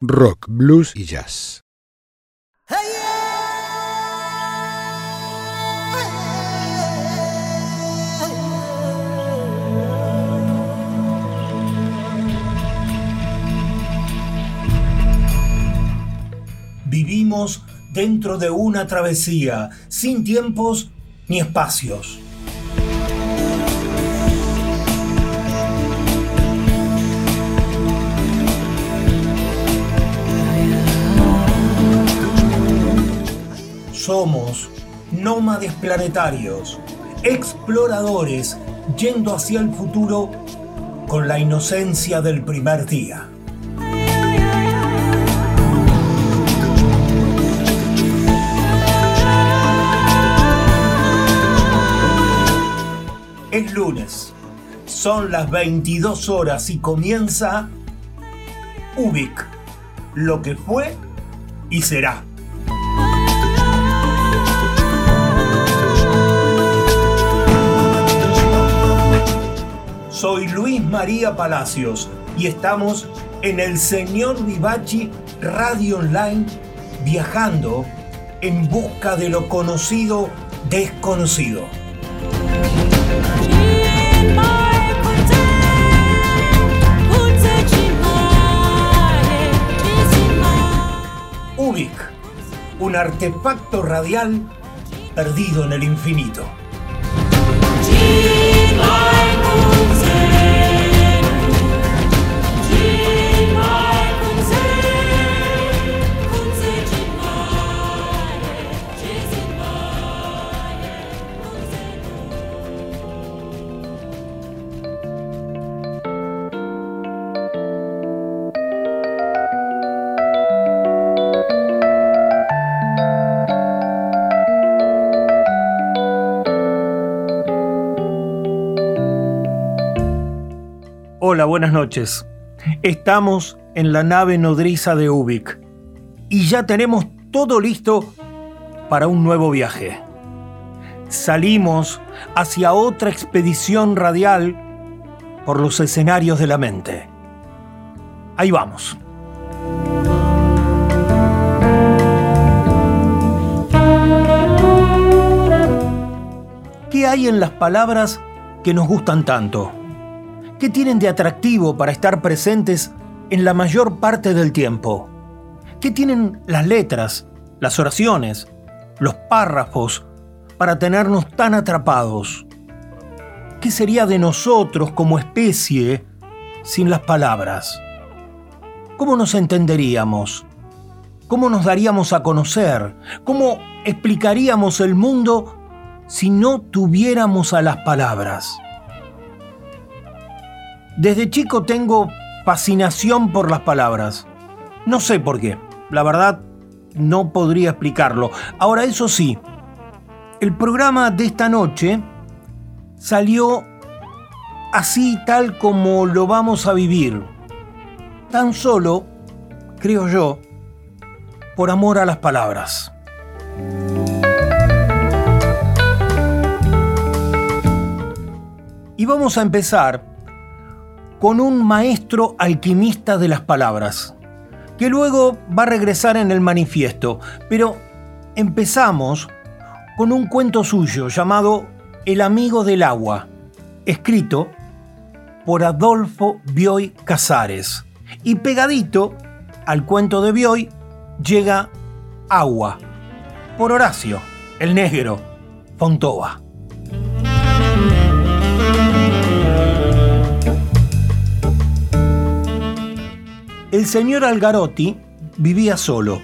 rock, blues y jazz. Vivimos dentro de una travesía, sin tiempos ni espacios. Somos nómades planetarios, exploradores yendo hacia el futuro con la inocencia del primer día. Es lunes, son las 22 horas y comienza Ubik, lo que fue y será. Soy Luis María Palacios y estamos en el Señor Vivachi Radio Online viajando en busca de lo conocido desconocido. Ubik, un artefacto radial perdido en el infinito. Hola, buenas noches. Estamos en la nave nodriza de Ubik y ya tenemos todo listo para un nuevo viaje. Salimos hacia otra expedición radial por los escenarios de la mente. Ahí vamos. ¿Qué hay en las palabras que nos gustan tanto? ¿Qué tienen de atractivo para estar presentes en la mayor parte del tiempo? ¿Qué tienen las letras, las oraciones, los párrafos para tenernos tan atrapados? ¿Qué sería de nosotros como especie sin las palabras? ¿Cómo nos entenderíamos? ¿Cómo nos daríamos a conocer? ¿Cómo explicaríamos el mundo si no tuviéramos a las palabras? Desde chico tengo fascinación por las palabras. No sé por qué. La verdad, no podría explicarlo. Ahora, eso sí, el programa de esta noche salió así tal como lo vamos a vivir. Tan solo, creo yo, por amor a las palabras. Y vamos a empezar con un maestro alquimista de las palabras, que luego va a regresar en el manifiesto, pero empezamos con un cuento suyo llamado El amigo del agua, escrito por Adolfo Bioy Casares. Y pegadito al cuento de Bioy llega Agua, por Horacio, el negro, Fontova. El señor Algarotti vivía solo.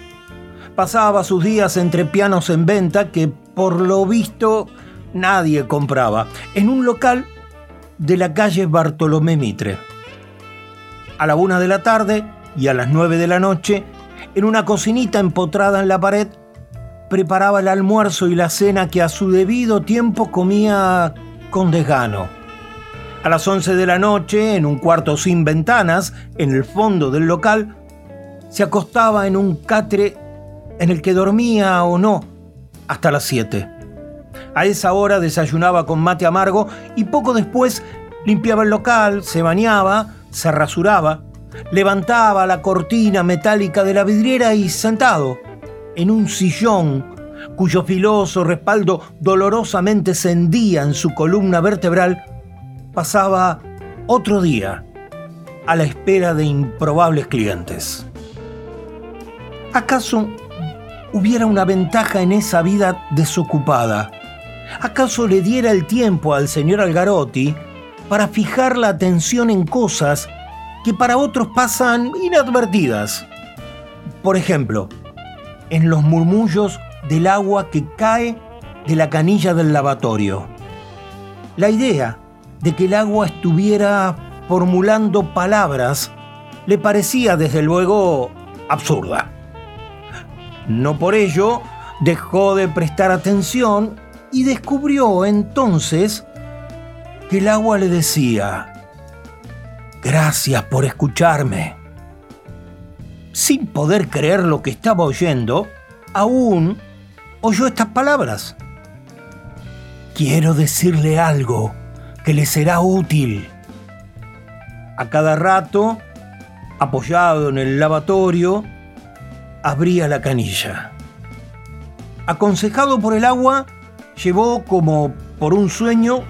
Pasaba sus días entre pianos en venta que por lo visto nadie compraba, en un local de la calle Bartolomé Mitre. A la una de la tarde y a las nueve de la noche, en una cocinita empotrada en la pared, preparaba el almuerzo y la cena que a su debido tiempo comía con desgano a las 11 de la noche, en un cuarto sin ventanas, en el fondo del local, se acostaba en un catre en el que dormía o no hasta las 7. A esa hora desayunaba con mate amargo y poco después limpiaba el local, se bañaba, se rasuraba, levantaba la cortina metálica de la vidriera y sentado en un sillón cuyo filoso respaldo dolorosamente se en su columna vertebral, pasaba otro día a la espera de improbables clientes. ¿Acaso hubiera una ventaja en esa vida desocupada? ¿Acaso le diera el tiempo al señor Algarotti para fijar la atención en cosas que para otros pasan inadvertidas? Por ejemplo, en los murmullos del agua que cae de la canilla del lavatorio. La idea de que el agua estuviera formulando palabras le parecía desde luego absurda. No por ello dejó de prestar atención y descubrió entonces que el agua le decía, gracias por escucharme. Sin poder creer lo que estaba oyendo, aún oyó estas palabras. Quiero decirle algo que le será útil. A cada rato, apoyado en el lavatorio, abría la canilla. Aconsejado por el agua, llevó como por un sueño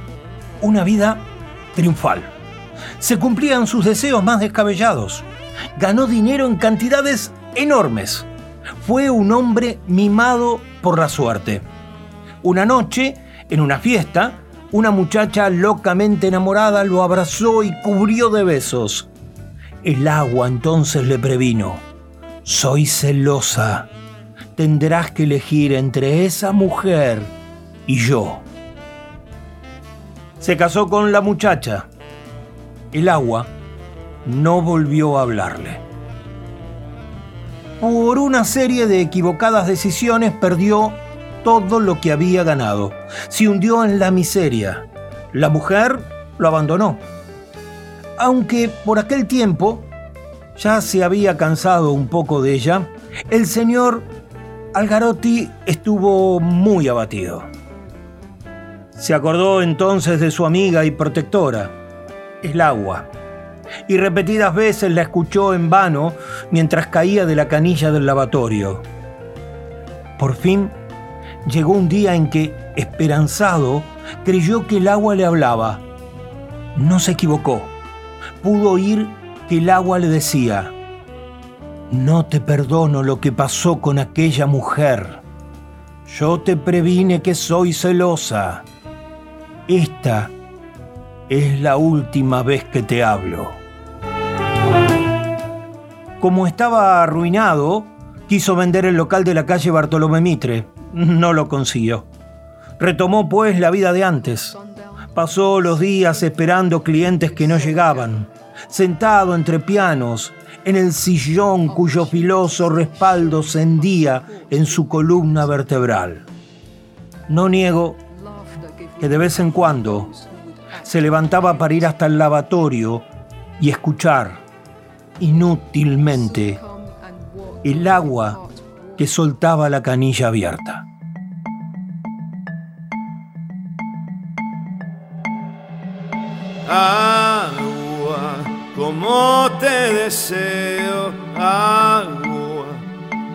una vida triunfal. Se cumplían sus deseos más descabellados. Ganó dinero en cantidades enormes. Fue un hombre mimado por la suerte. Una noche, en una fiesta, una muchacha locamente enamorada lo abrazó y cubrió de besos. El agua entonces le previno. Soy celosa. Tendrás que elegir entre esa mujer y yo. Se casó con la muchacha. El agua no volvió a hablarle. Por una serie de equivocadas decisiones perdió todo lo que había ganado. Se hundió en la miseria. La mujer lo abandonó. Aunque por aquel tiempo ya se había cansado un poco de ella, el señor Algarotti estuvo muy abatido. Se acordó entonces de su amiga y protectora, el agua, y repetidas veces la escuchó en vano mientras caía de la canilla del lavatorio. Por fin llegó un día en que, esperanzado, creyó que el agua le hablaba. No se equivocó. Pudo oír que el agua le decía, no te perdono lo que pasó con aquella mujer. Yo te previne que soy celosa. Esta es la última vez que te hablo. Como estaba arruinado, quiso vender el local de la calle Bartolomé Mitre. No lo consiguió. Retomó pues la vida de antes. Pasó los días esperando clientes que no llegaban, sentado entre pianos, en el sillón cuyo filoso respaldo se hendía en su columna vertebral. No niego que de vez en cuando se levantaba para ir hasta el lavatorio y escuchar inútilmente el agua que soltaba la canilla abierta. Agua, como te deseo, agua,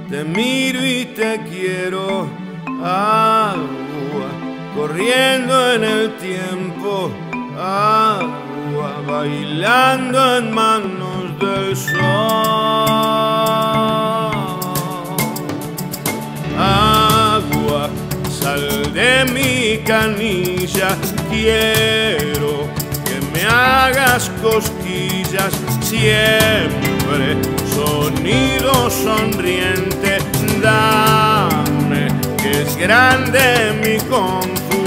te miro y te quiero, agua corriendo en el tiempo, agua, bailando en manos del sol. De mi canilla, quiero que me hagas cosquillas. Siempre, sonido sonriente, dame que es grande mi confusión.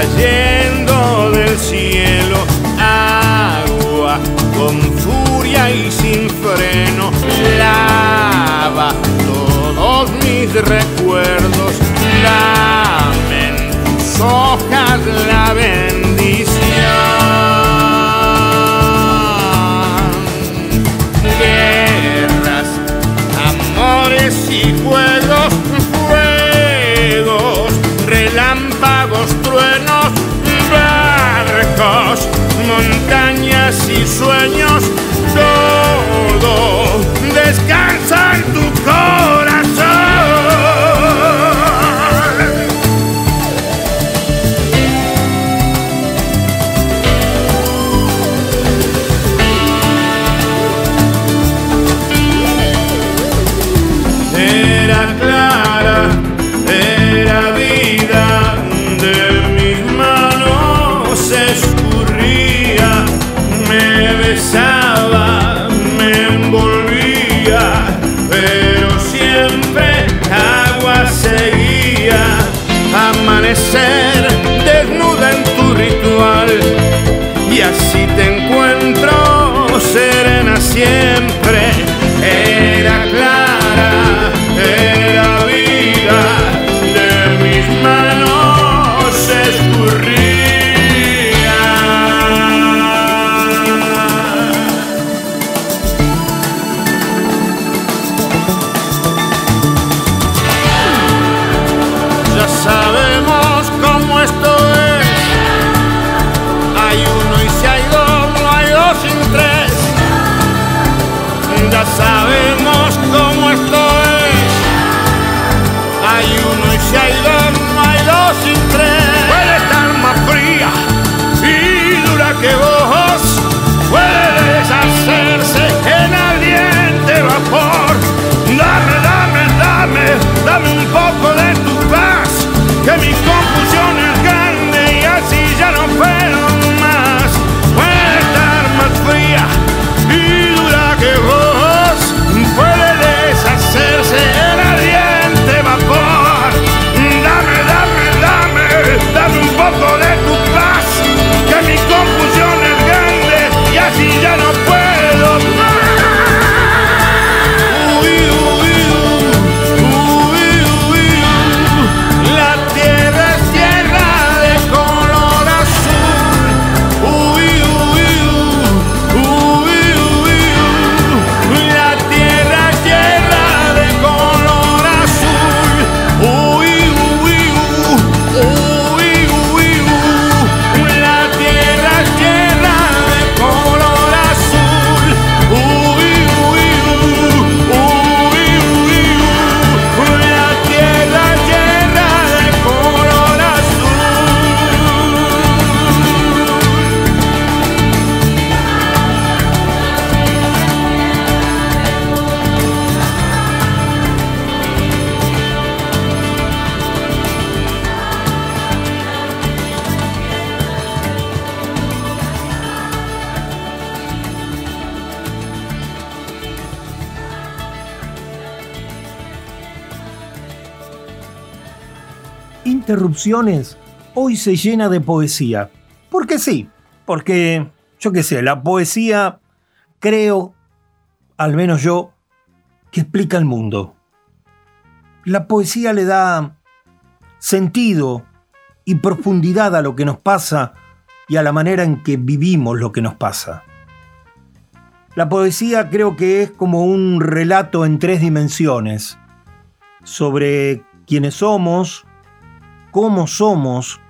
Cayendo del cielo, agua con furia y sin freno, lava todos mis recuerdos lamen sus hojas la bendición. Guerras, amores y juegos, fuegos, relámpagos, montañas Hoy se llena de poesía. Porque sí, porque yo qué sé, la poesía creo, al menos yo, que explica el mundo. La poesía le da sentido y profundidad a lo que nos pasa y a la manera en que vivimos lo que nos pasa. La poesía creo que es como un relato en tres dimensiones sobre quiénes somos, cómo somos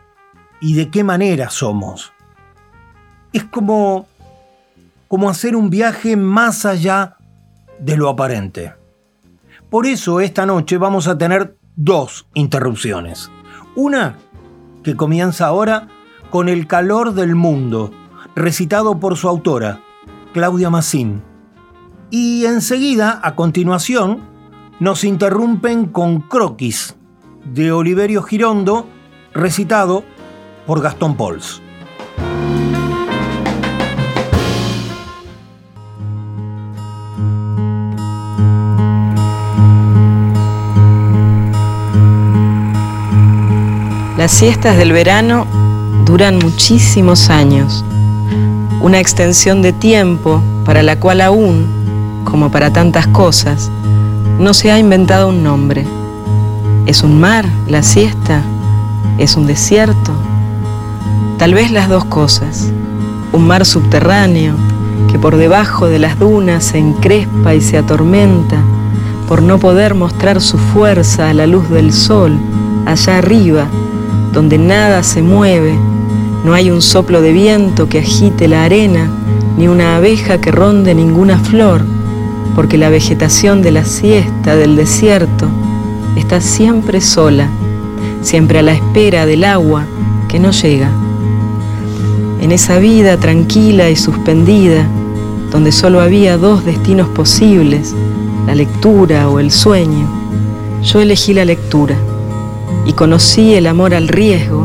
y de qué manera somos. Es como, como hacer un viaje más allá de lo aparente. Por eso esta noche vamos a tener dos interrupciones. Una que comienza ahora con El calor del mundo, recitado por su autora, Claudia Massín. Y enseguida, a continuación, nos interrumpen con Croquis, de Oliverio Girondo, recitado por Gastón Pols. Las siestas del verano duran muchísimos años, una extensión de tiempo para la cual aún, como para tantas cosas, no se ha inventado un nombre. ¿Es un mar la siesta? ¿Es un desierto? Tal vez las dos cosas. Un mar subterráneo que por debajo de las dunas se encrespa y se atormenta por no poder mostrar su fuerza a la luz del sol, allá arriba, donde nada se mueve, no hay un soplo de viento que agite la arena, ni una abeja que ronde ninguna flor, porque la vegetación de la siesta del desierto está siempre sola, siempre a la espera del agua que no llega. En esa vida tranquila y suspendida, donde solo había dos destinos posibles, la lectura o el sueño, yo elegí la lectura y conocí el amor al riesgo,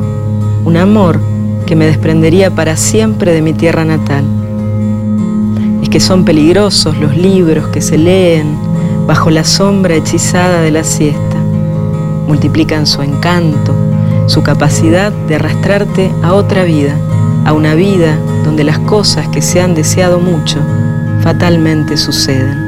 un amor que me desprendería para siempre de mi tierra natal. Es que son peligrosos los libros que se leen bajo la sombra hechizada de la siesta. Multiplican su encanto, su capacidad de arrastrarte a otra vida, a una vida donde las cosas que se han deseado mucho fatalmente suceden.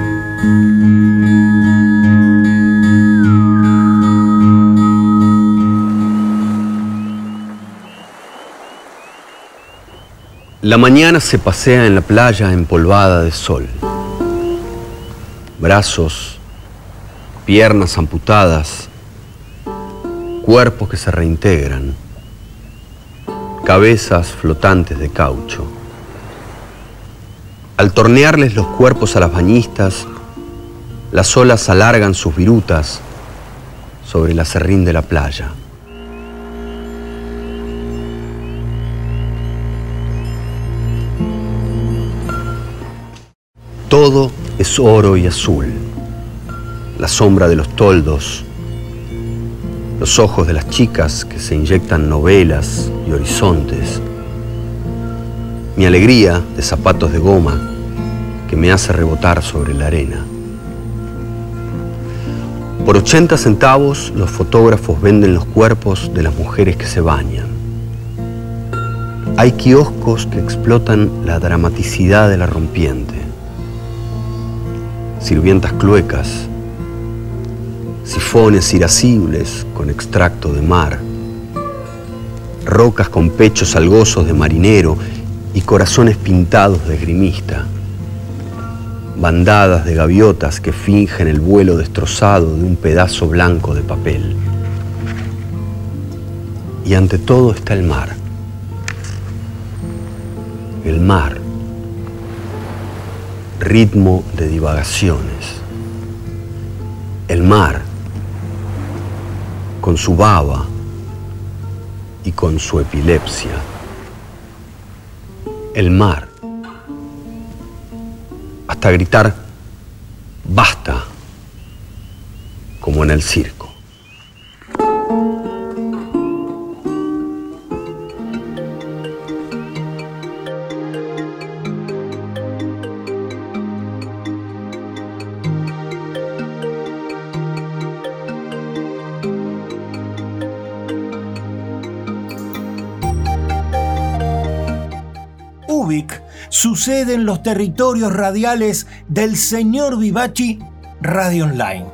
La mañana se pasea en la playa empolvada de sol. Brazos, piernas amputadas, cuerpos que se reintegran, cabezas flotantes de caucho. Al tornearles los cuerpos a las bañistas, las olas alargan sus virutas sobre la serrín de la playa. Todo es oro y azul. La sombra de los toldos, los ojos de las chicas que se inyectan novelas y horizontes, mi alegría de zapatos de goma que me hace rebotar sobre la arena. Por 80 centavos los fotógrafos venden los cuerpos de las mujeres que se bañan. Hay kioscos que explotan la dramaticidad de la rompiente sirvientas cluecas, sifones irascibles con extracto de mar, rocas con pechos algosos de marinero y corazones pintados de grimista, bandadas de gaviotas que fingen el vuelo destrozado de un pedazo blanco de papel. Y ante todo está el mar. El mar ritmo de divagaciones. El mar, con su baba y con su epilepsia. El mar, hasta gritar, basta, como en el circo. Sucede en los territorios radiales del señor Vivachi Radio Online,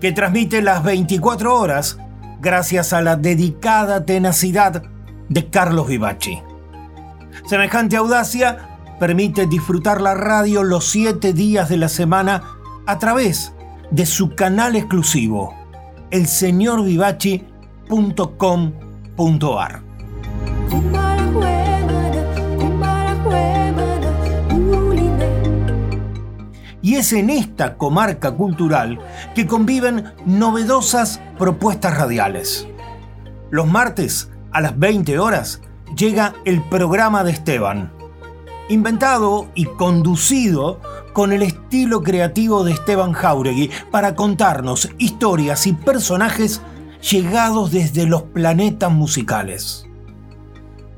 que transmite las 24 horas gracias a la dedicada tenacidad de Carlos Vivachi. Semejante audacia permite disfrutar la radio los siete días de la semana a través de su canal exclusivo, elseñorvivachi.com.ar. Y es en esta comarca cultural que conviven novedosas propuestas radiales. Los martes a las 20 horas llega el programa de Esteban, inventado y conducido con el estilo creativo de Esteban Jauregui para contarnos historias y personajes llegados desde los planetas musicales.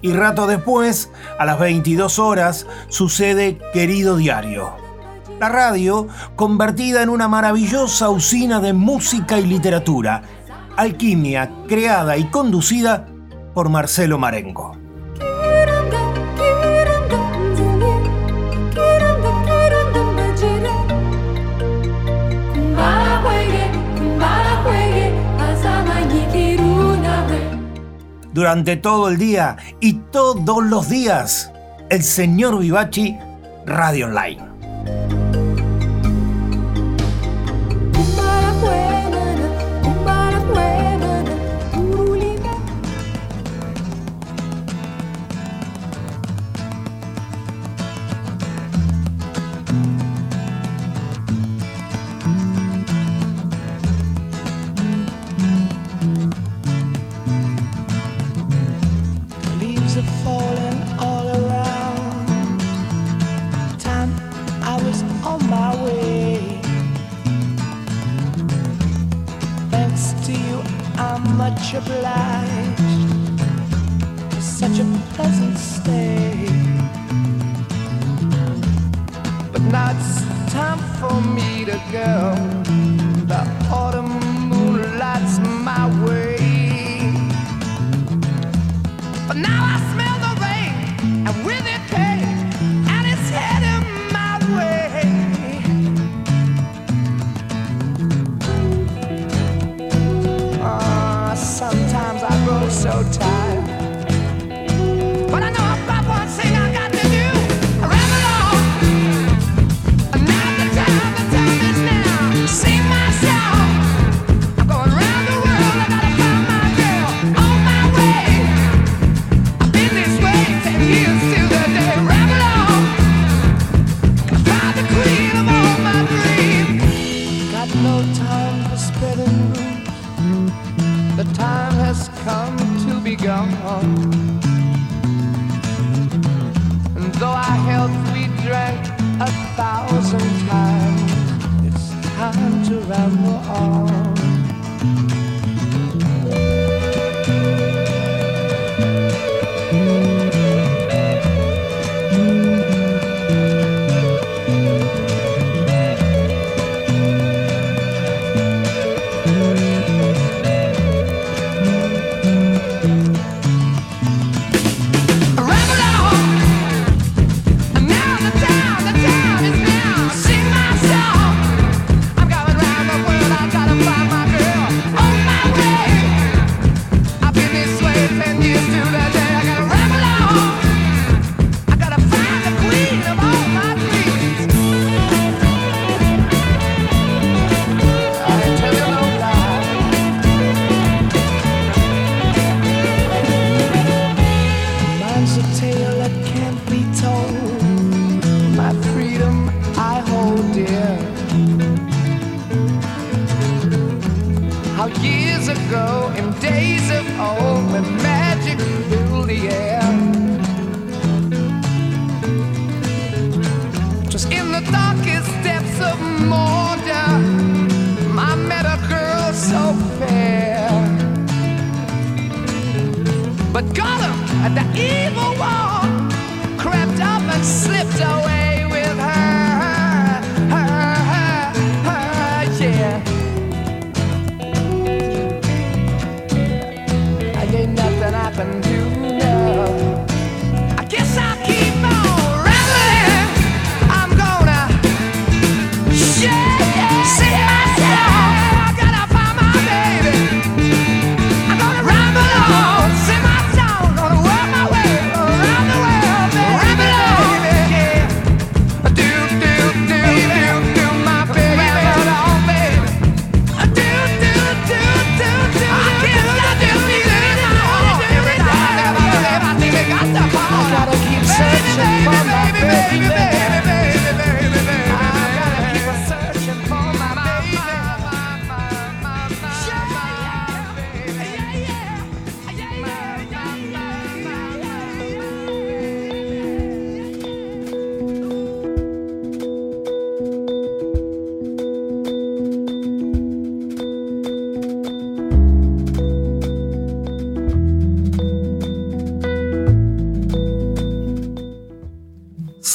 Y rato después, a las 22 horas, sucede Querido Diario la radio convertida en una maravillosa usina de música y literatura, alquimia creada y conducida por Marcelo Marengo. durante todo el día y todos los días. El señor Vivachi, Radio Online.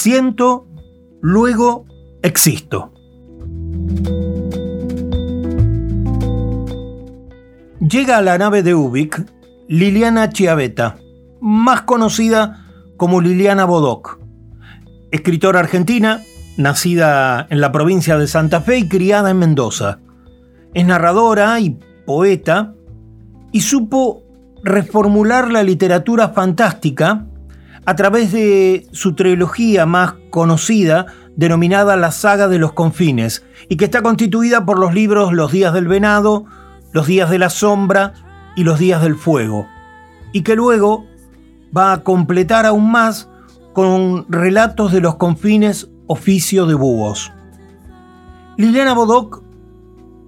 Siento, luego existo. Llega a la nave de Ubik Liliana Chiaveta, más conocida como Liliana Bodoc, escritora argentina, nacida en la provincia de Santa Fe y criada en Mendoza. Es narradora y poeta y supo reformular la literatura fantástica a través de su trilogía más conocida, denominada la Saga de los Confines, y que está constituida por los libros Los Días del Venado, Los Días de la Sombra y Los Días del Fuego, y que luego va a completar aún más con relatos de los confines oficio de búhos. Liliana Bodoc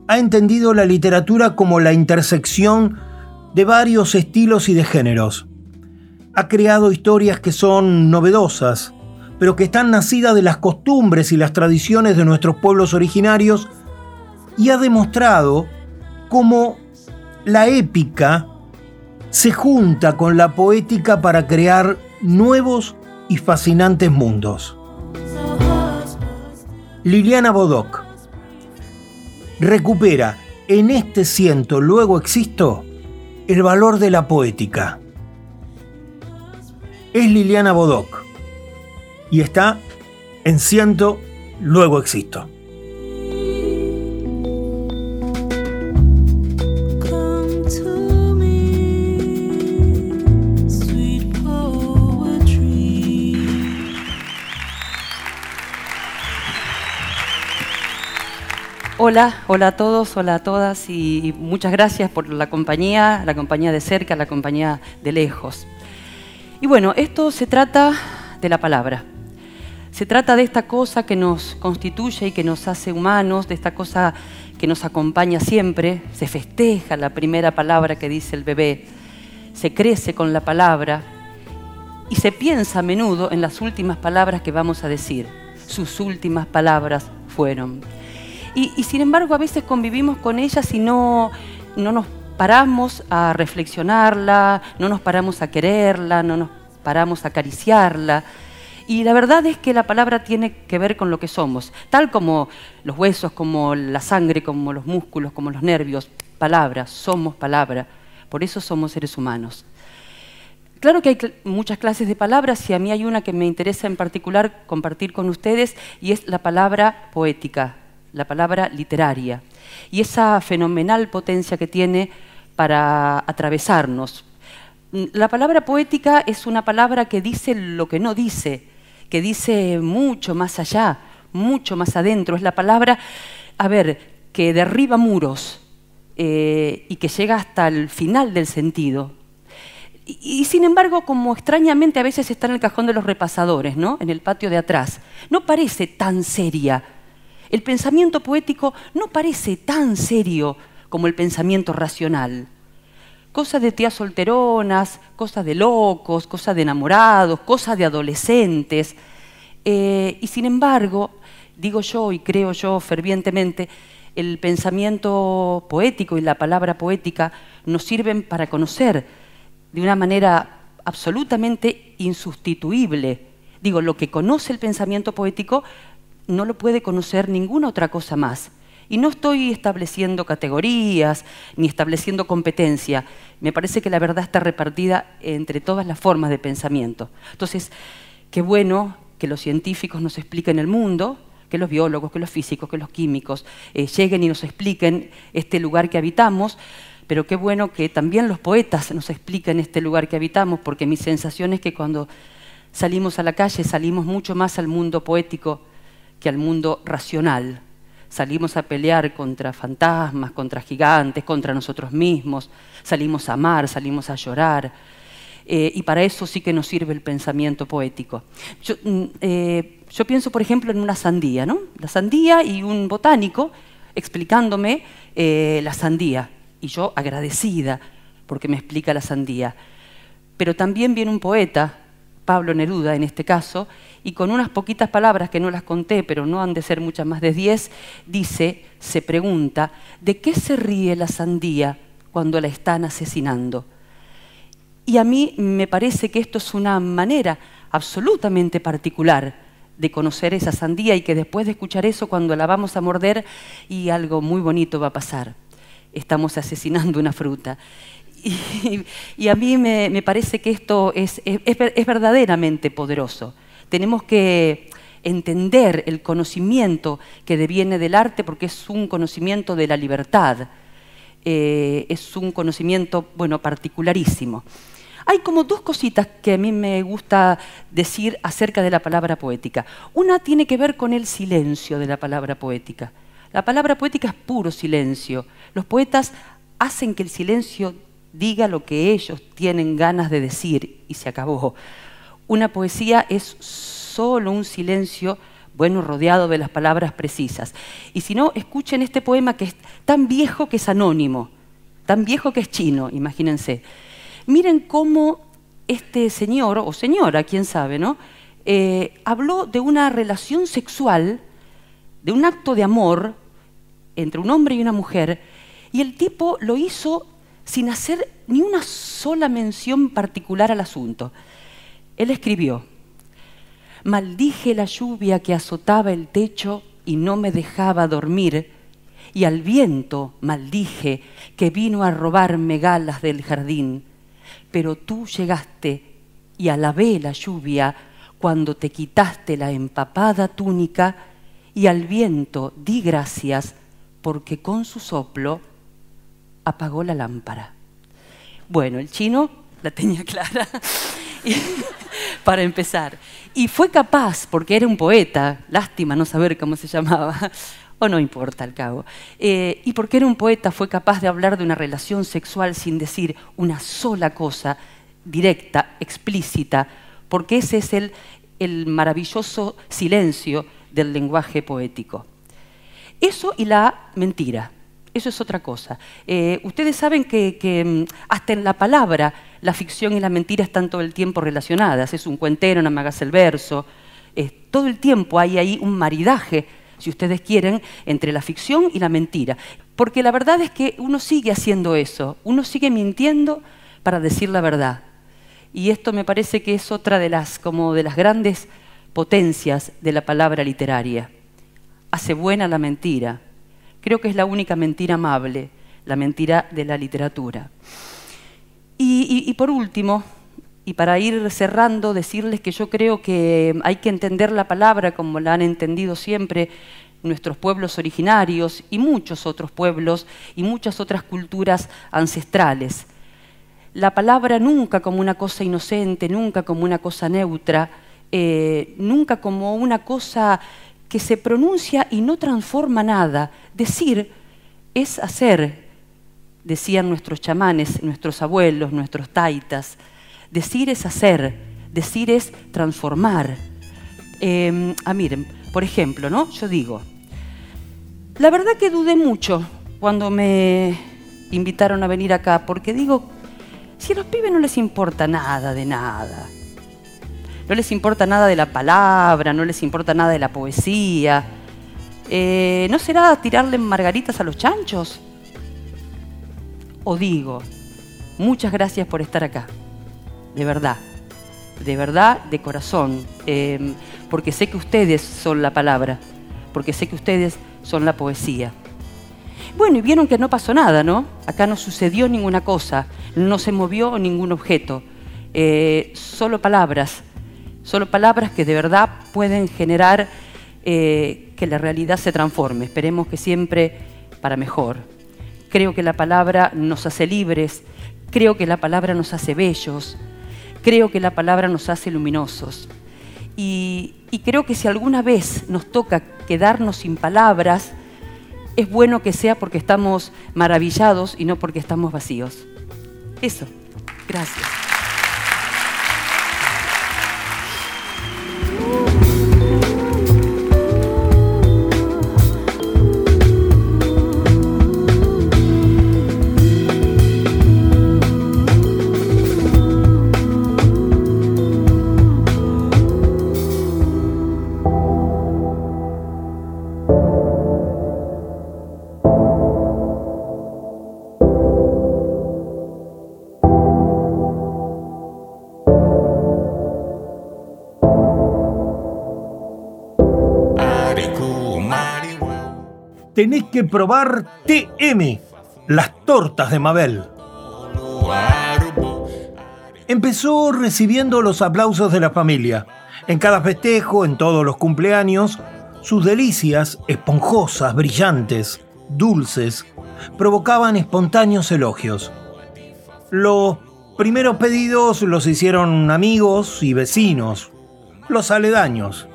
ha entendido la literatura como la intersección de varios estilos y de géneros. Ha creado historias que son novedosas, pero que están nacidas de las costumbres y las tradiciones de nuestros pueblos originarios y ha demostrado cómo la épica se junta con la poética para crear nuevos y fascinantes mundos. Liliana Bodoc recupera en este ciento luego existo el valor de la poética. Es Liliana Bodoc y está en ciento luego existo. Hola, hola a todos, hola a todas y muchas gracias por la compañía, la compañía de cerca, la compañía de lejos. Y bueno, esto se trata de la palabra. Se trata de esta cosa que nos constituye y que nos hace humanos, de esta cosa que nos acompaña siempre. Se festeja la primera palabra que dice el bebé, se crece con la palabra y se piensa a menudo en las últimas palabras que vamos a decir. Sus últimas palabras fueron. Y, sin embargo a veces convivimos con ellas y no, no nos paramos a reflexionarla, no nos paramos a quererla, no nos paramos a acariciarla. Y la verdad es que la palabra tiene que ver con lo que somos, tal como los huesos, como la sangre, como los músculos, como los nervios. Palabra, somos palabra. Por eso somos seres humanos. Claro que hay muchas clases de palabras y a mí hay una que me interesa en particular compartir con ustedes y es la palabra poética, la palabra literaria, y esa fenomenal potencia que tiene para atravesarnos. La palabra poética es una palabra que dice lo que no dice, que dice mucho más allá, mucho más adentro. Es la palabra, a ver, que derriba muros eh, y que llega hasta el final del sentido. Y, y, sin embargo, como extrañamente a veces está en el cajón de los repasadores, ¿no? En el patio de atrás. No parece tan seria el pensamiento poético no parece tan serio como el pensamiento racional. Cosas de tías solteronas, cosas de locos, cosas de enamorados, cosas de adolescentes. Eh, y sin embargo, digo yo y creo yo fervientemente, el pensamiento poético y la palabra poética nos sirven para conocer de una manera absolutamente insustituible. Digo, lo que conoce el pensamiento poético no lo puede conocer ninguna otra cosa más. Y no estoy estableciendo categorías ni estableciendo competencia. Me parece que la verdad está repartida entre todas las formas de pensamiento. Entonces, qué bueno que los científicos nos expliquen el mundo, que los biólogos, que los físicos, que los químicos eh, lleguen y nos expliquen este lugar que habitamos, pero qué bueno que también los poetas nos expliquen este lugar que habitamos, porque mi sensación es que cuando salimos a la calle salimos mucho más al mundo poético que al mundo racional. Salimos a pelear contra fantasmas, contra gigantes, contra nosotros mismos, salimos a amar, salimos a llorar. Eh, y para eso sí que nos sirve el pensamiento poético. Yo, mm, eh, yo, pienso, por ejemplo, en una sandía, ¿no? La sandía y un botánico explicándome eh, la sandía. Y yo agradecida porque me explica la sandía. Pero también viene un poeta, Pablo Neruda en este caso, y con unas poquitas palabras que no las conté, pero no han de ser muchas más de diez, dice, se pregunta, ¿de qué se ríe la sandía cuando la están asesinando? Y a mí me parece que esto es una manera absolutamente particular de conocer esa sandía y que después de escuchar eso, cuando la vamos a morder, y algo muy bonito va a pasar. Estamos asesinando una fruta. Y, a mí me, parece que esto es verdaderamente poderoso. Tenemos que entender el conocimiento que deviene del arte porque es un conocimiento de la libertad. eh, es un conocimiento, bueno, particularísimo. Hay como dos cositas que a mí me gusta decir acerca de la palabra poética. Una tiene que ver con el silencio de la palabra poética. La palabra poética es puro silencio. Los poetas hacen que el silencio diga lo que ellos tienen ganas de decir y se acabó. Una poesía es solo un silencio, bueno, rodeado de las palabras precisas. Y si no, escuchen este poema que es tan viejo que es anónimo, tan viejo que es chino, imagínense. Miren cómo este señor, o señora, quién sabe, ¿no? Eh, habló de una relación sexual, de un acto de amor entre un hombre y una mujer, y el tipo lo hizo sin hacer ni una sola mención particular al asunto. Él escribió, maldije la lluvia que azotaba el techo y no me dejaba dormir, y al viento maldije que vino a robarme galas del jardín pero tú llegaste y alabé la lluvia cuando te quitaste la empapada túnica y al viento di gracias porque con su soplo apagó la lámpara. Bueno, el chino la tenía clara para empezar. Y fue capaz, porque era un poeta, lástima no saber cómo se llamaba, o no importa al cabo. Eh, y porque era un poeta, fue capaz de hablar de una relación sexual sin decir una sola cosa directa, explícita, porque ese es el, el maravilloso silencio del lenguaje poético. Eso y la mentira. Eso es otra cosa. Eh, ustedes saben que, mm, hasta en la palabra la ficción y la mentira están todo el tiempo relacionadas. Es un cuentero, no me hagas el verso. todo el tiempo hay ahí un maridaje si ustedes quieren, entre la ficción y la mentira. Porque la verdad es que uno sigue haciendo eso, uno sigue mintiendo para decir la verdad. Y esto me parece que es otra de las, como de las grandes potencias de la palabra literaria. Hace buena la mentira. Creo que es la única mentira amable, la mentira de la literatura. y, por último, y para ir cerrando, decirles que yo creo que hay que entender la palabra como la han entendido siempre nuestros pueblos originarios y muchos otros pueblos y muchas otras culturas ancestrales. La palabra nunca como una cosa inocente, nunca como una cosa neutra, eh, nunca como una cosa que se pronuncia y no transforma nada. Decir es hacer, decían nuestros chamanes, nuestros abuelos, nuestros taitas. Decir es hacer, decir es transformar. Em, ah, miren, por ejemplo, ¿no? Yo digo, la verdad que dudé mucho cuando me invitaron a venir acá, porque digo, si a los pibes no les importa nada de nada, no les importa nada de la palabra, no les importa nada de la poesía, eh, ¿no será tirarle margaritas a los chanchos? O digo, muchas gracias por estar acá de verdad, de verdad, de corazón, em, porque sé que ustedes son la palabra, porque sé que ustedes son la poesía. Bueno, y vieron que no pasó nada, ¿no? Acá no sucedió ninguna cosa, no se movió ningún objeto, eh, solo palabras, solo palabras que de verdad pueden generar eh, que la realidad se transforme. Esperemos que siempre para mejor. Creo que la palabra nos hace libres, creo que la palabra nos hace bellos, Creo que la palabra nos hace luminosos. Y, creo que si alguna vez nos toca quedarnos sin palabras, es bueno que sea porque estamos maravillados y no porque estamos vacíos. Eso. Gracias. Que probar TM, las tortas de Mabel. Empezó recibiendo los aplausos de la familia. En cada festejo, en todos los cumpleaños, sus delicias, esponjosas, brillantes, dulces, provocaban espontáneos elogios. Los primeros pedidos los hicieron amigos y vecinos, los aledaños.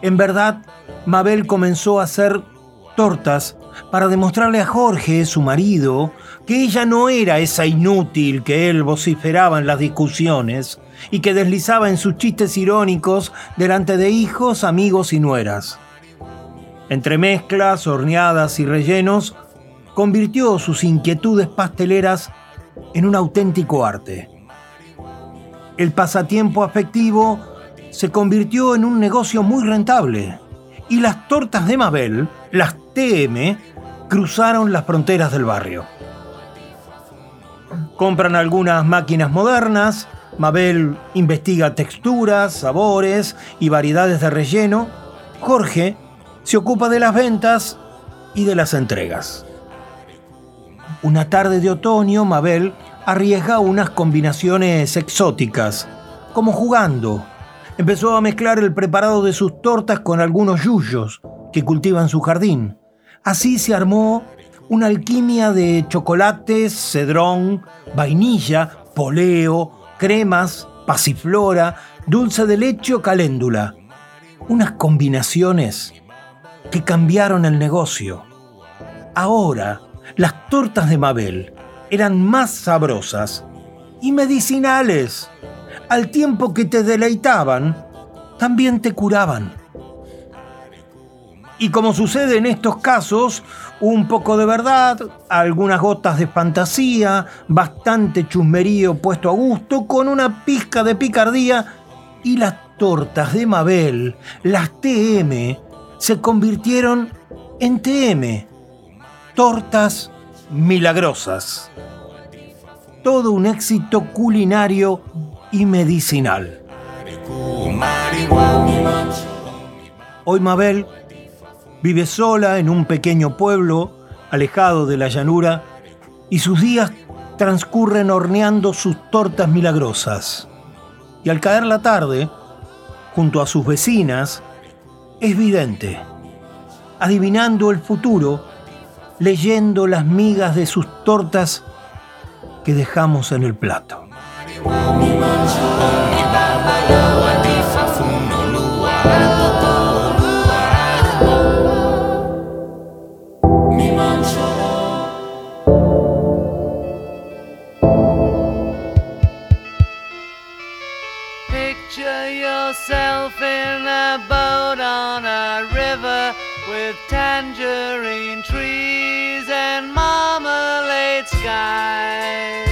En verdad, Mabel comenzó a hacer tortas para demostrarle a Jorge, su marido, que ella no era esa inútil que él vociferaba en las discusiones y que deslizaba en sus chistes irónicos delante de hijos, amigos y nueras. Entre mezclas, horneadas y rellenos, convirtió sus inquietudes pasteleras en un auténtico arte. El pasatiempo afectivo se convirtió en un negocio muy rentable y las tortas de Mabel, las TM, cruzaron las fronteras del barrio. Compran algunas máquinas modernas, Mabel investiga texturas, sabores y variedades de relleno, Jorge se ocupa de las ventas y de las entregas. Una tarde de otoño, Mabel arriesga unas combinaciones exóticas, como jugando. Empezó a mezclar el preparado de sus tortas con algunos yuyos que cultiva en su jardín. Así se armó una alquimia de chocolates, cedrón, vainilla, poleo, cremas, pasiflora, dulce de leche o caléndula. Unas combinaciones que cambiaron el negocio. Ahora, las tortas de Mabel eran más sabrosas y medicinales. Al tiempo que te deleitaban, también te curaban. Y como sucede en estos casos, un poco de verdad, algunas gotas de fantasía, bastante chusmerío puesto a gusto, con una pizca de picardía, y las tortas de Mabel, las TM, se convirtieron en TM, tortas milagrosas. Todo un éxito culinario y medicinal. Hoy Mabel vive sola en un pequeño pueblo alejado de la llanura y sus días transcurren horneando sus tortas milagrosas. Y al caer la tarde, junto a sus vecinas, es vidente, adivinando el futuro, leyendo las migas de sus tortas que dejamos en el plato. Picture yourself in a boat on a river with tangerine trees and marmalade skies.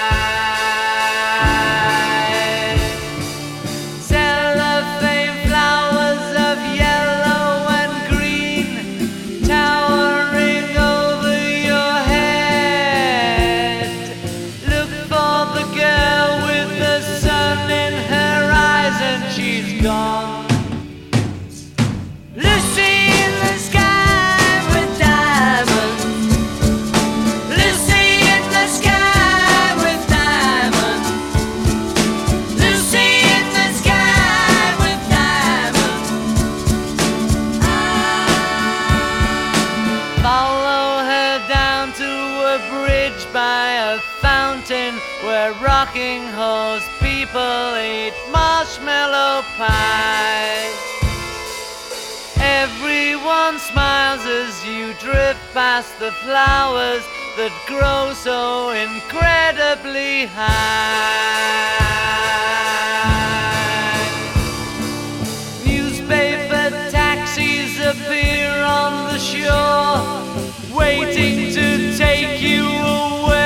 Bridge by a fountain where rocking horse people eat marshmallow pie. Everyone smiles as you drift past the flowers that grow so incredibly high. Newspaper taxis appear on the shore, waiting to take you away.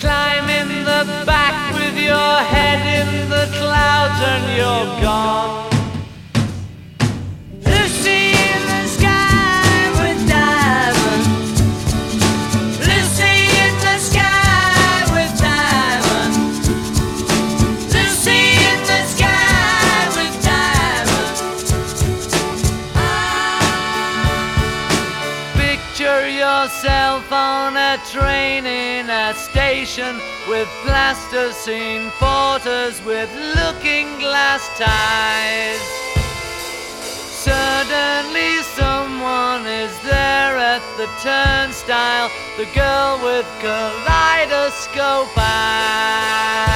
Climb in the back with your head in the clouds and you're gone. With plasticine porters with looking glass ties. Suddenly someone is there at the turnstile, the girl with kaleidoscope eyes.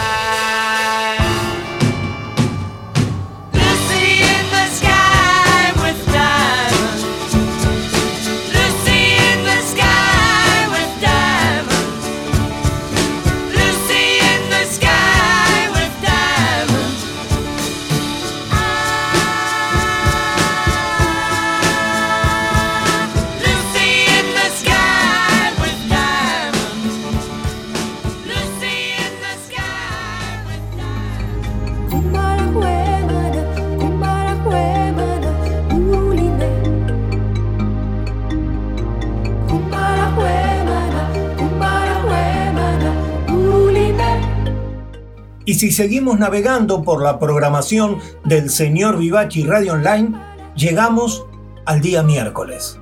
Y si seguimos navegando por la programación del señor Vivachi Radio Online, llegamos al día miércoles.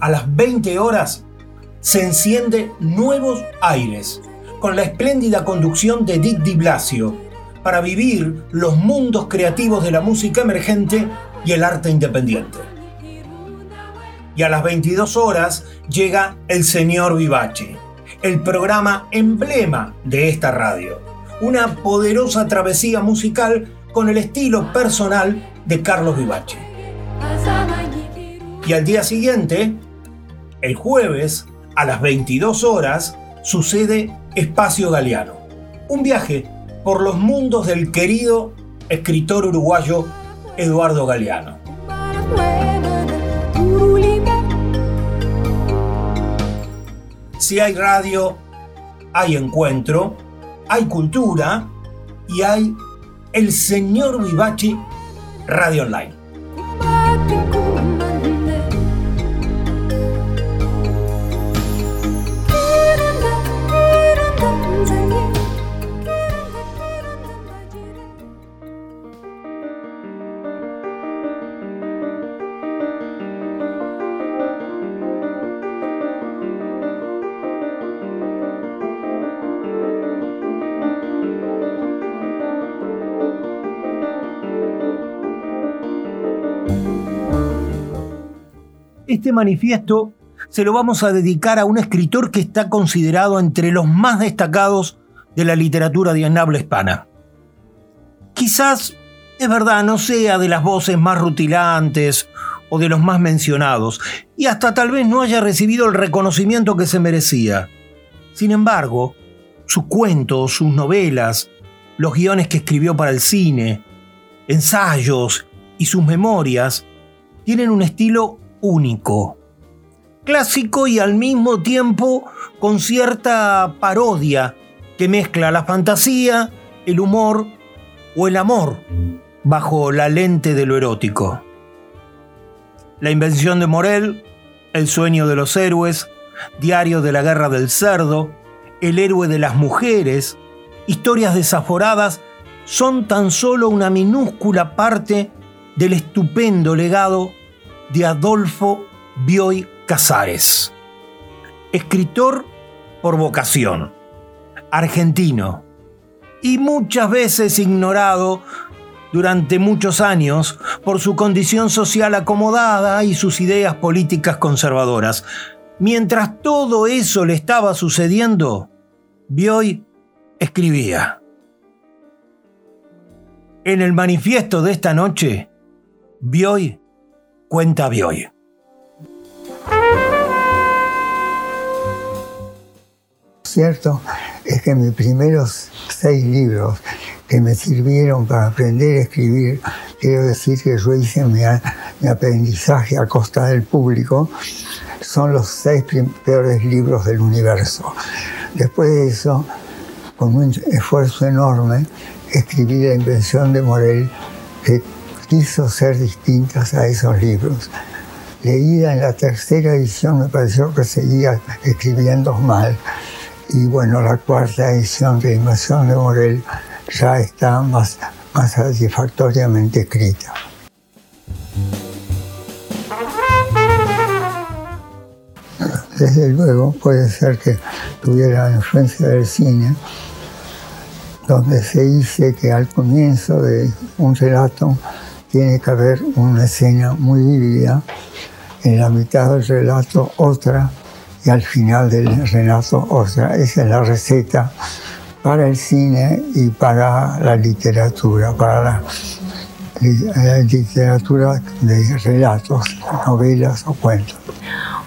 A las 20 horas se enciende Nuevos Aires, con la espléndida conducción de Dick Di Blasio, para vivir los mundos creativos de la música emergente y el arte independiente. Y a las 22 horas llega El Señor Vivace, el programa emblema de esta radio. Una poderosa travesía musical con el estilo personal de Carlos Vivace. Y al día siguiente, el jueves, a las 22 horas, sucede Espacio Galeano. Un viaje por los mundos del querido escritor uruguayo Eduardo Galeano. Si hay radio, hay encuentro, hay cultura y hay el señor Vivachi Radio Online. Este manifiesto se lo vamos a dedicar a un escritor que está considerado entre los más destacados de la literatura de hispana. Quizás, es verdad, no sea de las voces más rutilantes o de los más mencionados, y hasta tal vez no haya recibido el reconocimiento que se merecía. Sin embargo, sus cuentos, sus novelas, los guiones que escribió para el cine, ensayos y sus memorias tienen un estilo único, clásico y al mismo tiempo con cierta parodia que mezcla la fantasía, el humor o el amor bajo la lente de lo erótico. La invención de Morel, El sueño de los héroes, Diario de la guerra del cerdo, El héroe de las mujeres, historias desaforadas son tan solo una minúscula parte del estupendo legado de Adolfo Bioy Casares. Escritor por vocación, argentino y muchas veces ignorado durante muchos años por su condición social acomodada y sus ideas políticas conservadoras. Mientras todo eso le estaba sucediendo, Bioy escribía. En el manifiesto de esta noche, Bioy cuenta Bioy. Cierto es que mis primeros seis libros que me sirvieron para aprender a escribir, quiero decir que yo hice mi, mi aprendizaje a costa del público, son los seis peores libros del universo. Después de eso, con un esfuerzo enorme, escribí La invención de Morel, que quiso ser distintas a esos libros. Leída en la tercera edición me pareció que seguía escribiendo mal. Y bueno, la cuarta edición de La Invasión de Morel ya está más más satisfactoriamente escrita. Desde luego puede ser que tuviera influencia del cine, donde se dice que al comienzo de un relato tiene que haber una escena muy vívida, en la mitad del relato otra y al final del relato otra. Esa es la receta para el cine y para la literatura, para la, la literatura de relatos, novelas o cuentos.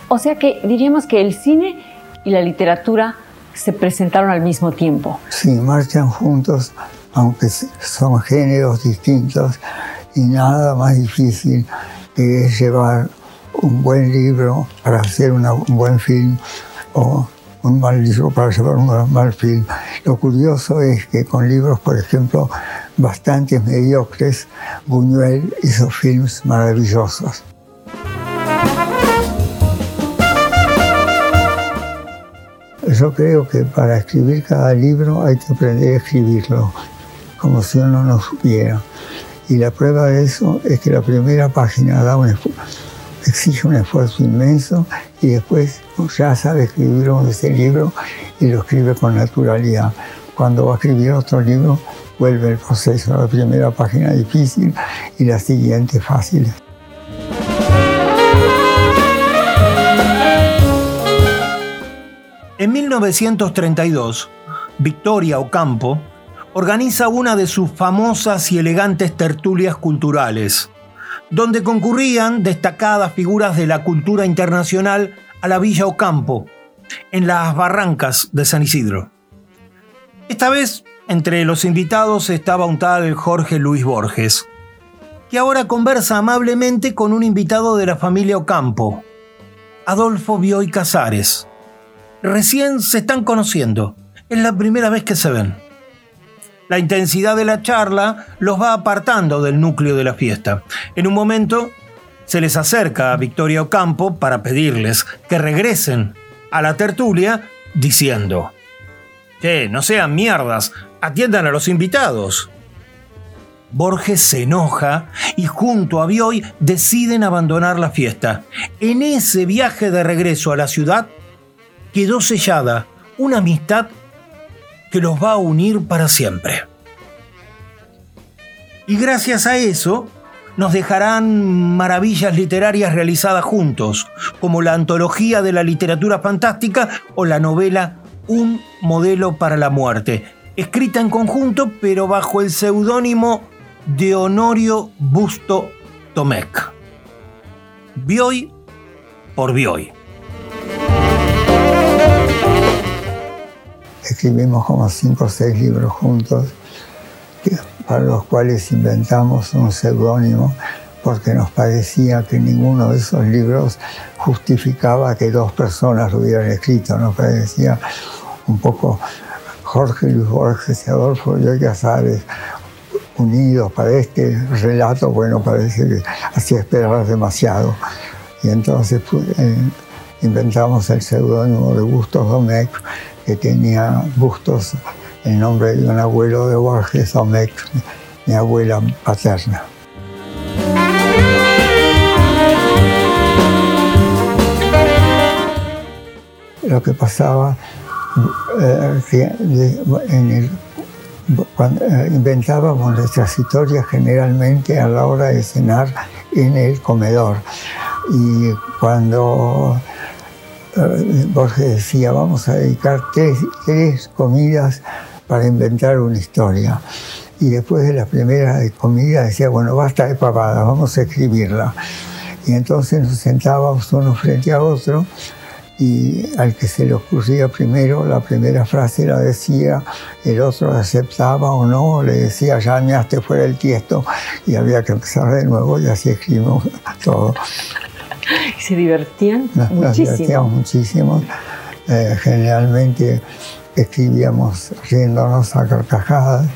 O sea que diríamos que el cine y la literatura se presentaron al mismo tiempo. Sí, marchan juntos, aunque son géneros distintos, y nada más difícil que es llevar un buen libro para hacer un buen film o un mal libro para llevar un mal film. Lo curioso es que con libros, por ejemplo, bastante mediocres, Buñuel hizo films maravillosos. Yo creo que para escribir cada libro hay que aprender a escribirlo, como si uno no supiera. Y la prueba de eso es que la primera página da un exige un esfuerzo inmenso y después ya sabe escribir ese libro y lo escribe con naturalidad. Cuando va a escribir otro libro, vuelve el proceso, la primera página difícil y la siguiente fácil. En 1932, Victoria Ocampo organiza una de sus famosas y elegantes tertulias culturales, donde concurrían destacadas figuras de la cultura internacional a la Villa Ocampo, en las barrancas de San Isidro. Esta vez, entre los invitados estaba un tal Jorge Luis Borges, que ahora conversa amablemente con un invitado de la familia Ocampo, Adolfo Bioy Casares. Recién se están conociendo. Es la primera vez que se ven. La intensidad de la charla los va apartando del núcleo de la fiesta. En un momento se les acerca a Victoria Ocampo para pedirles que regresen a la tertulia diciendo, Che, no sean mierdas, atiendan a los invitados. Borges se enoja y junto a Bioy deciden abandonar la fiesta. En ese viaje de regreso a la ciudad quedó sellada una amistad que los va a unir para siempre. Y gracias a eso nos dejarán maravillas literarias realizadas juntos, como la antología de la literatura fantástica o la novela Un modelo para la muerte, escrita en conjunto pero bajo el seudónimo de Honorio Busto Tomec. Bioy por Bioy. Escribimos como cinco o seis libros juntos, para los cuales inventamos un seudónimo, porque nos parecía que ninguno de esos libros justificaba que dos personas lo hubieran escrito. Nos parecía un poco Jorge Luis Borges y Adolfo Bioy Casares unidos para este relato, bueno, parece que hacía esperar demasiado. Y entonces eh, inventamos el seudónimo de Bustos Domecq, que tenía Bustos en nombre de un abuelo de Borges, Domecq, mi abuela paterna. Lo que pasaba eh, en el cuando eh, inventábamos nuestras historias generalmente a la hora de cenar en el comedor. Y cuando Borges decía, vamos a dedicar tres, tres comidas para inventar una historia. Y después de la primera comida decía, bueno, basta de pavadas, vamos a escribirla. Y entonces nos sentábamos uno frente a otro y al que se le ocurría primero, la primera frase la decía, el otro aceptaba o no, le decía, ya measte fuera el tiesto, y había que empezar de nuevo, y así escribimos todo. Y se divertían Nos, nos muchísimo. divertíamos muchísimo. Eh, generalmente escribíamos riéndonos a carcajadas,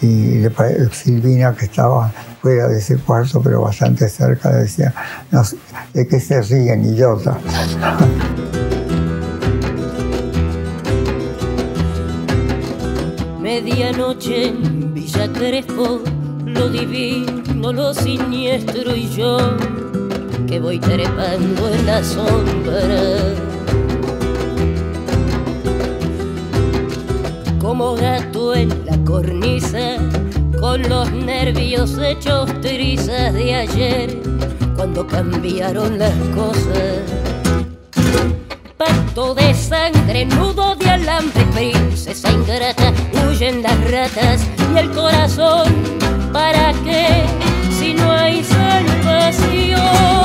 y Silvina, que estaba fuera de ese cuarto, pero bastante cerca, decía, "No sé, ¿de qué se ríen, idiota? Medianoche en Villa Crespo, lo divino, lo siniestro y yo que voy trepando en la sombra. Como gato en la cornisa, con los nervios hechos trizas de ayer, cuando cambiaron las cosas. Pacto de sangre, nudo de alambre, princesa ingrata, huyen las ratas y el corazón, ¿para qué? Si no hay salvación,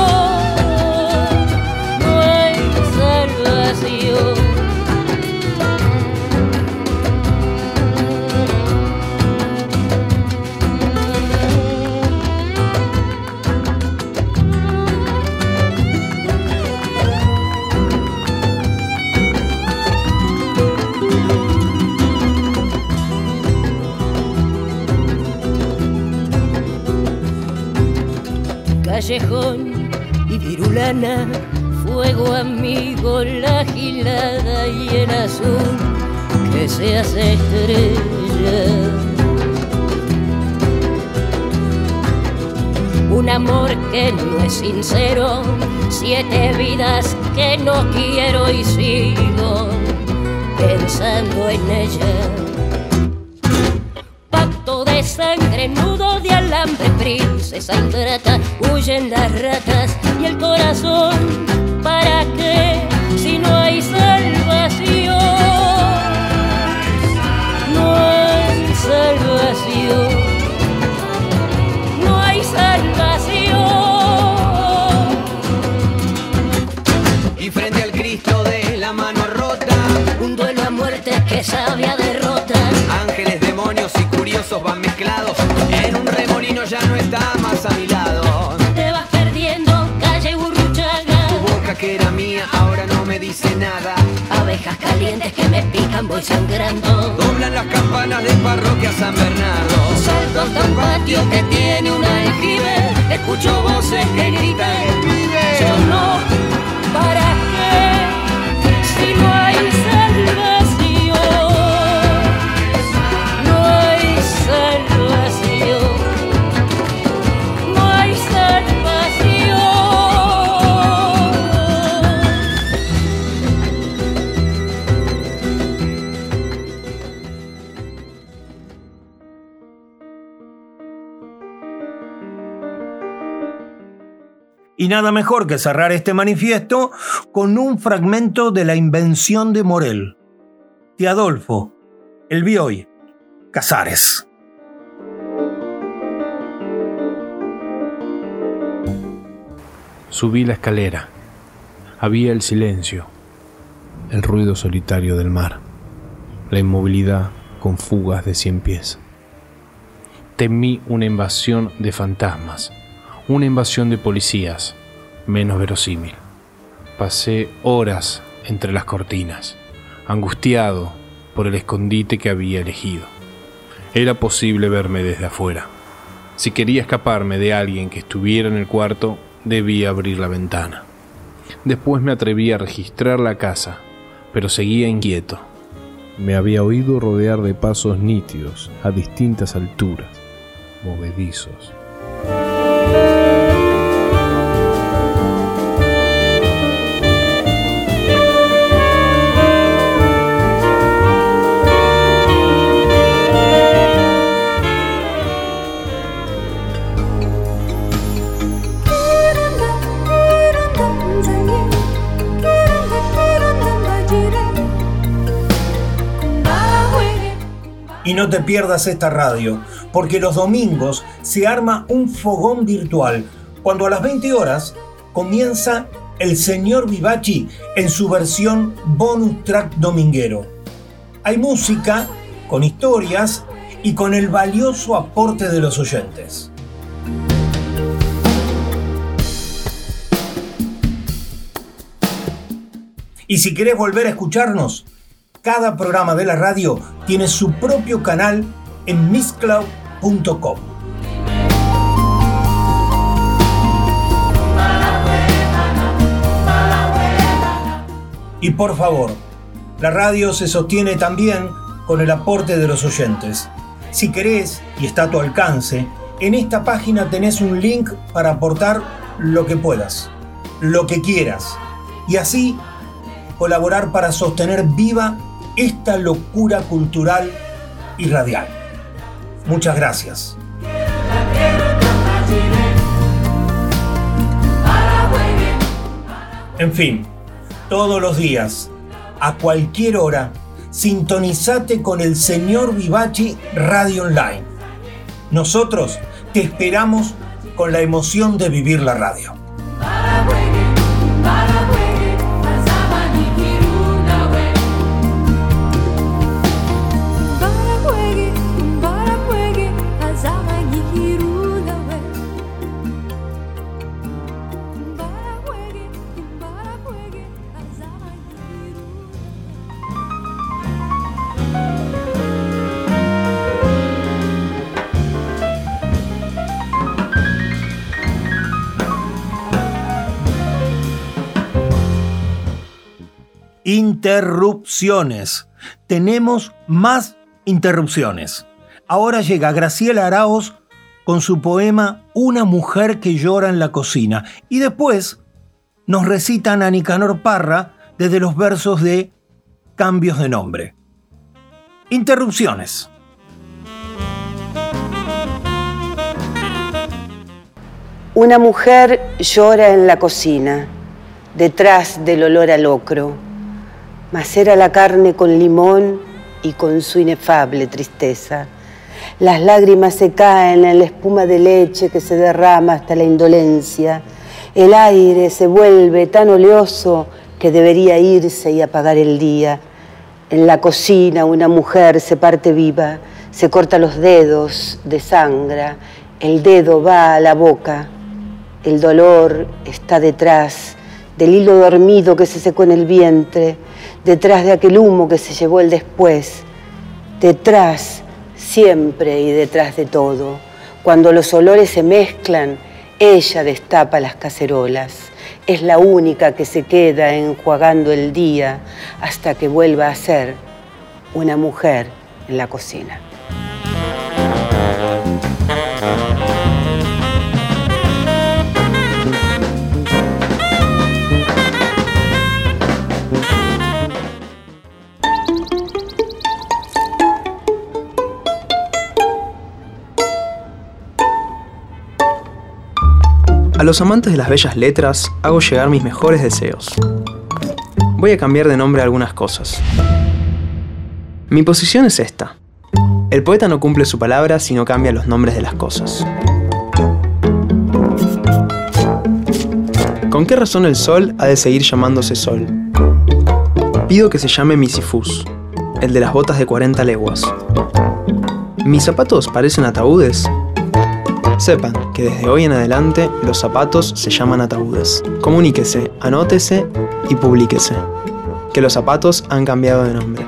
y virulana, fuego amigo, la gilada y el azul que se hace estrella. Un amor que no es sincero, siete vidas que no quiero y sigo pensando en ella sangre, nudo de alambre, princesa ingrata, huyen las ratas y el corazón, ¿para qué? Si no hay salvación, no hay salvación, no hay salvación. Y frente al Cristo de la mano rota, Un duelo a muerte que sabe a derrota. ángeles, demonios van mezclados. En un remolino ya no está más a mi lado. Te vas perdiendo, calle Burruchaga. Tu boca que era mía ahora no me dice nada. Abejas calientes que me pican, voy sangrando. Doblan las campanas de parroquia San Bernardo. Salto hasta un patio que tiene un aljibe. Escucho voces que gritan. Yo no, ¿para Y nada mejor que cerrar este manifiesto con un fragmento de la invención de Morel. De Adolfo, el Bioy, Casares. Subí la escalera. Había el silencio, el ruido solitario del mar, la inmovilidad con fugas de cien pies. Temí una invasión de fantasmas, una invasión de policías, menos verosímil. Pasé horas entre las cortinas, angustiado por el escondite que había elegido. Era posible verme desde afuera. Si quería escaparme de alguien que estuviera en el cuarto, debía abrir la ventana. Después me atreví a registrar la casa, pero seguía inquieto. Me había oído rodear de pasos nítidos a distintas alturas, movedizos. No te pierdas esta radio, porque los domingos se arma un fogón virtual, cuando a las 20 horas comienza El Señor Vivachi en su versión bonus track dominguero. Hay música, con historias y con el valioso aporte de los oyentes. Y si querés volver a escucharnos, cada programa de la radio tiene su propio canal en mixcloud.com. Y por favor, la radio se sostiene también con el aporte de los oyentes. Si querés y está a tu alcance, En esta página tenés un link para aportar lo que puedas, lo que quieras, y así colaborar para sostener viva esta locura cultural y radial. Muchas gracias. En fin, todos los días, a cualquier hora, sintonizate con el señor Vivachi Radio Online. Nosotros te esperamos con la emoción de vivir la radio. Interrupciones. Tenemos más interrupciones. Ahora llega Graciela Araos con su poema Una mujer que llora en la cocina. Y después nos recitan a Nicanor Parra desde los versos de Cambios de nombre. Interrupciones. Una mujer llora en la cocina, detrás del olor al locro. Macera la carne con limón y con su inefable tristeza. Las lágrimas se caen en la espuma de leche que se derrama hasta la indolencia. El aire se vuelve tan oleoso que debería irse y apagar el día. En la cocina una mujer se parte viva, se corta los dedos de sangra, el dedo va a la boca, el dolor está detrás del hilo dormido que se secó en el vientre, detrás de aquel humo que se llevó el después, detrás, siempre y detrás de todo. Cuando los olores se mezclan, ella destapa las cacerolas. Es la única que se queda enjuagando el día hasta que vuelva a ser una mujer en la cocina. A los amantes de las bellas letras hago llegar mis mejores deseos. Voy a cambiar de nombre algunas cosas. Mi posición es esta. El poeta no cumple su palabra si no cambia los nombres de las cosas. ¿Con qué razón el sol ha de seguir llamándose sol? Pido que se llame Misifus, el de las botas de 40 leguas. ¿Mis zapatos parecen ataúdes? Sepan que desde hoy en adelante los zapatos se llaman ataúdes. Comuníquese, anótese y publíquese. Que los zapatos han cambiado de nombre.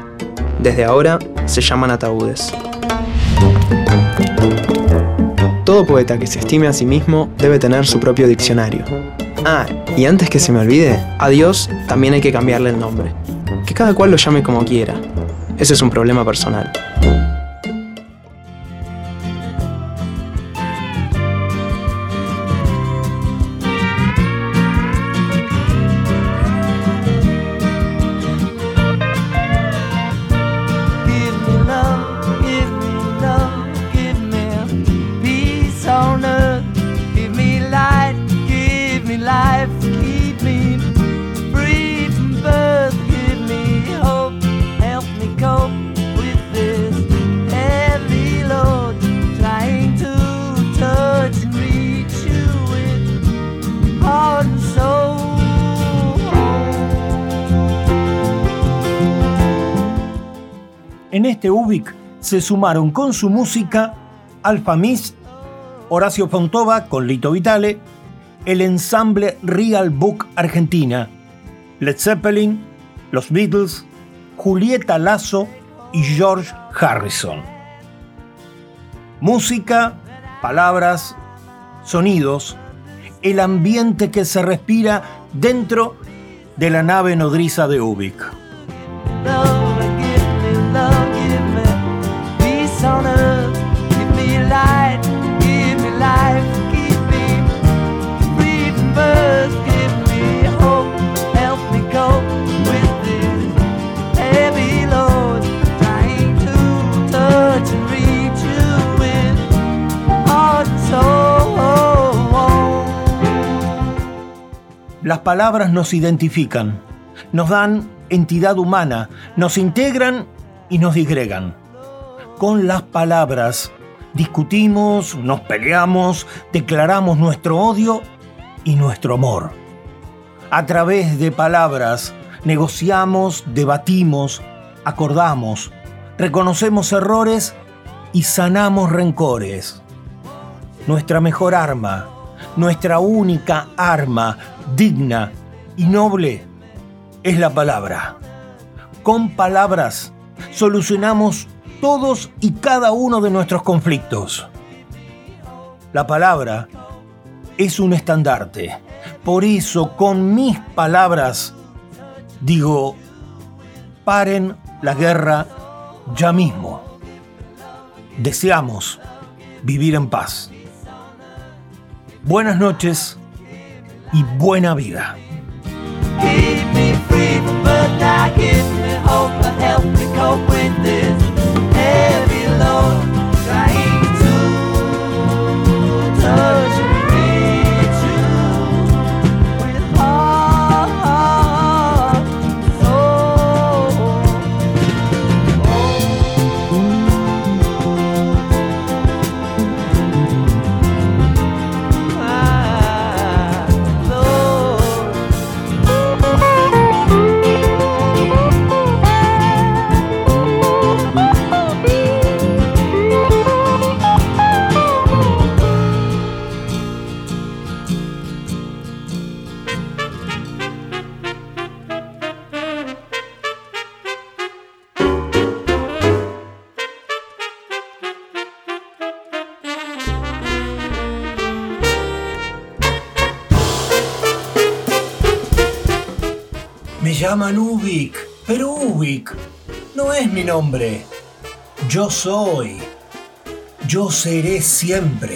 Desde ahora se llaman ataúdes. Todo poeta que se estime a sí mismo debe tener su propio diccionario. Ah, y antes que se me olvide, a Dios también hay que cambiarle el nombre. Que cada cual lo llame como quiera. Ese es un problema personal. Se sumaron con su música Alfa Mist, Horacio Fontova con Lito Vitale, el ensamble Real Book Argentina, Led Zeppelin, los Beatles, Julieta Lazo y George Harrison. Música, palabras, sonidos, el ambiente que se respira dentro de la nave nodriza de UBIC. Las palabras nos identifican, nos dan entidad humana, nos integran y nos disgregan. Con las palabras discutimos, nos peleamos, declaramos nuestro odio y nuestro amor. A través de palabras negociamos, debatimos, acordamos, reconocemos errores y sanamos rencores. Nuestra mejor arma, nuestra única arma digna y noble es la palabra. Con palabras solucionamos todos y cada uno de nuestros conflictos. La palabra es un estandarte. Por eso, con mis palabras, digo, paren la guerra ya mismo. Deseamos vivir en paz. Buenas noches y buena vida. Llaman Ubik, pero Ubik no es mi nombre. Yo soy. Yo seré siempre.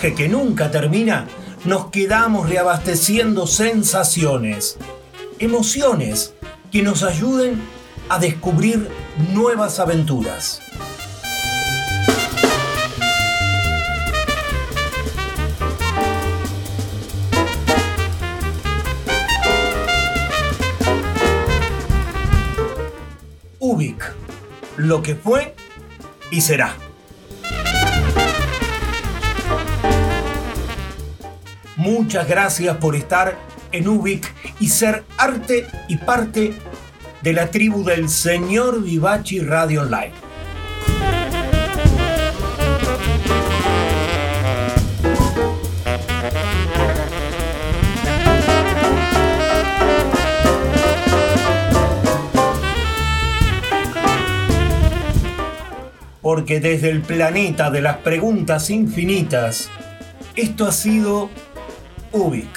Que nunca termina, nos quedamos reabasteciendo sensaciones, emociones que nos ayuden a descubrir nuevas aventuras. Ubik, lo que fue y será. Muchas gracias por estar en Ubik y ser arte y parte de la tribu del señor Vivachi Radio Online. Porque desde el planeta de las preguntas infinitas, esto ha sido. Ubik,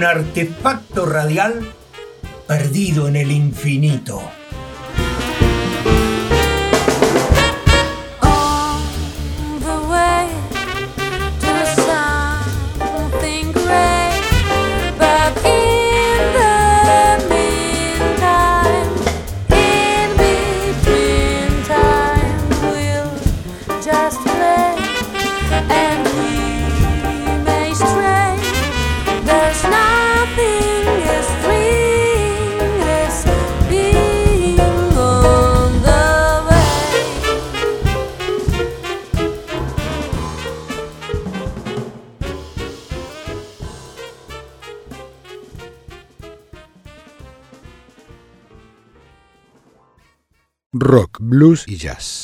un artefacto radial perdido en el infinito. Blues y jazz.